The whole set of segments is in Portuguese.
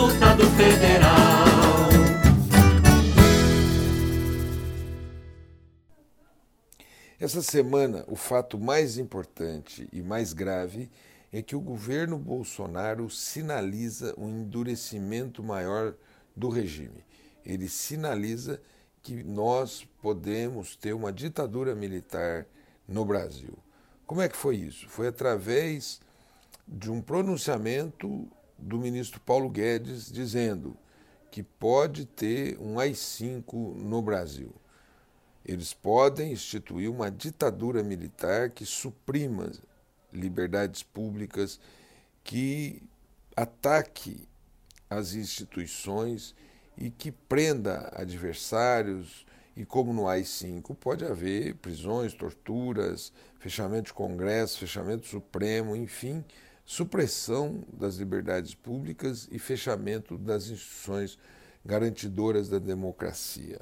deputado federal. Essa semana, o fato mais importante e mais grave é que o governo Bolsonaro sinaliza um endurecimento maior do regime. Ele sinaliza que nós podemos ter uma ditadura militar no Brasil. Como é que foi isso? Foi através de um pronunciamento do ministro Paulo Guedes dizendo que pode ter um AI-5 no Brasil. Eles podem instituir uma ditadura militar que suprima liberdades públicas, que ataque as instituições e que prenda adversários. E como no AI-5, pode haver prisões, torturas, fechamento de Congresso, fechamento Supremo, enfim, supressão das liberdades públicas e fechamento das instituições garantidoras da democracia.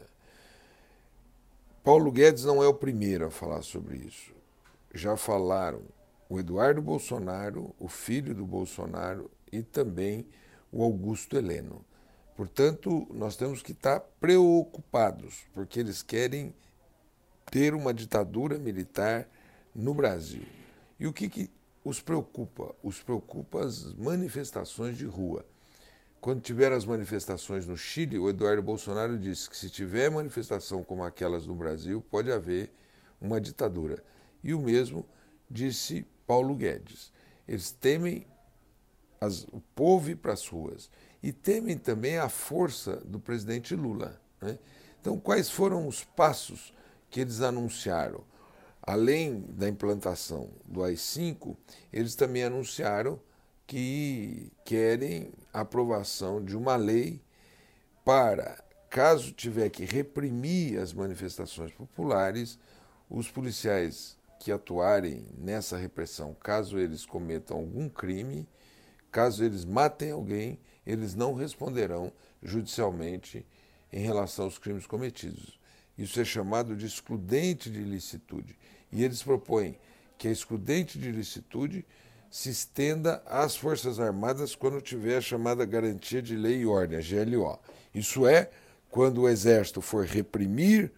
Paulo Guedes não é o primeiro a falar sobre isso. Já falaram o Eduardo Bolsonaro, o filho do Bolsonaro e também o Augusto Heleno. Portanto, nós temos que estar preocupados, porque eles querem ter uma ditadura militar no Brasil. E o que, que os preocupa? Os preocupa as manifestações de rua. Quando tiver as manifestações no Chile, o Eduardo Bolsonaro disse que se tiver manifestação como aquelas no Brasil, pode haver uma ditadura. E o mesmo disse Paulo Guedes. Eles temem as, o povo ir para as ruas e temem também a força do presidente Lula. Né? Então, quais foram os passos que eles anunciaram? Além da implantação do AI-5, eles também anunciaram que querem a aprovação de uma lei para, caso tiver que reprimir as manifestações populares, os policiais que atuarem nessa repressão, caso eles cometam algum crime, caso eles matem alguém, eles não responderão judicialmente em relação aos crimes cometidos. Isso é chamado de excludente de ilicitude. E eles propõem que a excludente de ilicitude se estenda às Forças Armadas quando tiver a chamada garantia de lei e ordem, a GLO. Isso é, quando o Exército for reprimir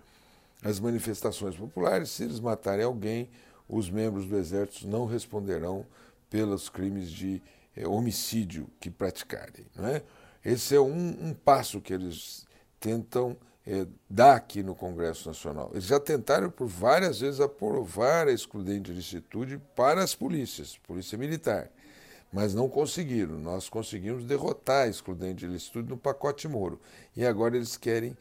as manifestações populares, se eles matarem alguém, os membros do Exército não responderão pelos crimes de é, homicídio que praticarem. É? Esse é um, um passo que eles tentam é, dar aqui no Congresso Nacional. Eles já tentaram por várias vezes aprovar a excludente de licitude para as polícias, polícia militar, mas não conseguiram. Nós conseguimos derrotar a excludente de licitude no pacote Moro. E agora eles querem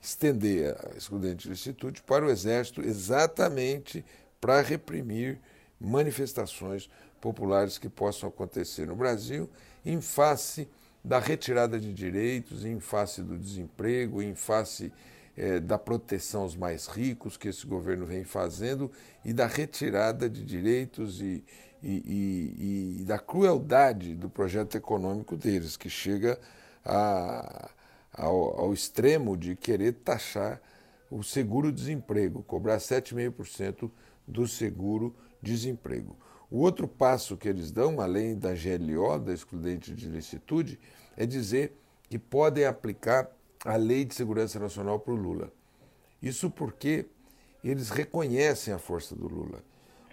estender a excludente de licitude para o Exército exatamente para reprimir manifestações populares que possam acontecer no Brasil em face da retirada de direitos, em face do desemprego, em face eh, da proteção aos mais ricos que esse governo vem fazendo e da retirada de direitos e, e, e, e da crueldade do projeto econômico deles, que chega a ao, ao extremo de querer taxar o seguro-desemprego, cobrar 7,5% do seguro-desemprego. O outro passo que eles dão, além da GLO, da excludente de licitude, é dizer que podem aplicar a Lei de Segurança Nacional para o Lula. Isso porque eles reconhecem a força do Lula.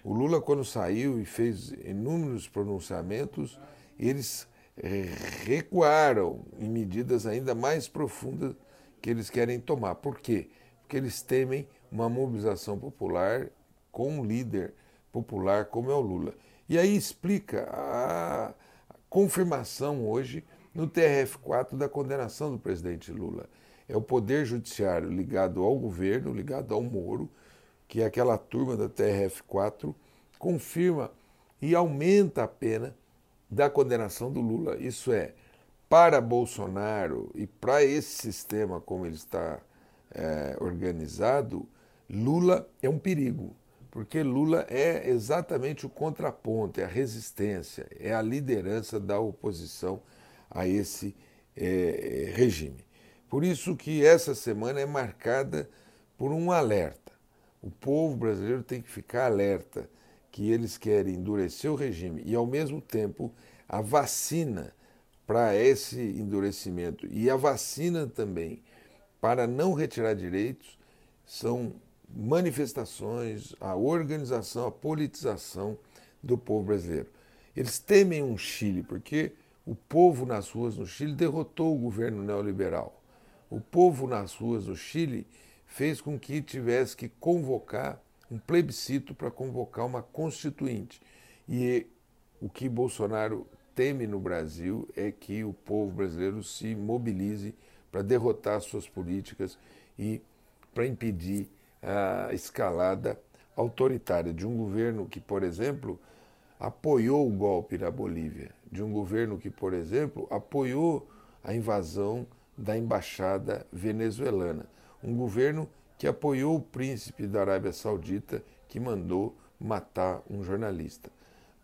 O Lula, quando saiu e fez inúmeros pronunciamentos, eles é, recuaram em medidas ainda mais profundas que eles querem tomar. Por quê? Porque eles temem uma mobilização popular com um líder popular como é o Lula. E aí explica a confirmação hoje no TRF4 da condenação do presidente Lula. É o poder judiciário ligado ao governo, ligado ao Moro, que é aquela turma da TRF4 confirma e aumenta a pena da condenação do Lula. Isso é, para Bolsonaro e para esse sistema como ele está é, organizado, Lula é um perigo, porque Lula é exatamente o contraponto, é a resistência, é a liderança da oposição a esse é, regime. Por isso que essa semana é marcada por um alerta. O povo brasileiro tem que ficar alerta que eles querem endurecer o regime e, ao mesmo tempo, a vacina para esse endurecimento e a vacina também para não retirar direitos são manifestações, a organização, a politização do povo brasileiro. Eles temem um Chile, porque o povo nas ruas no Chile derrotou o governo neoliberal. O povo nas ruas do Chile fez com que tivesse que convocar um plebiscito para convocar uma constituinte. E o que Bolsonaro teme no Brasil é que o povo brasileiro se mobilize para derrotar suas políticas e para impedir a escalada autoritária de um governo que, por exemplo, apoiou o golpe na Bolívia, de um governo que, por exemplo, apoiou a invasão da embaixada venezuelana, um governo que apoiou o príncipe da Arábia Saudita que mandou matar um jornalista.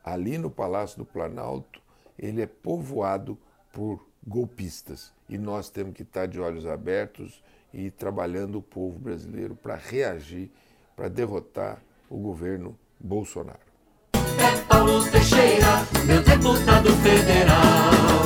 Ali no Palácio do Planalto, ele é povoado por golpistas e nós temos que estar de olhos abertos e trabalhando o povo brasileiro para reagir, para derrotar o governo Bolsonaro. É Paulo Teixeira, meu deputado federal.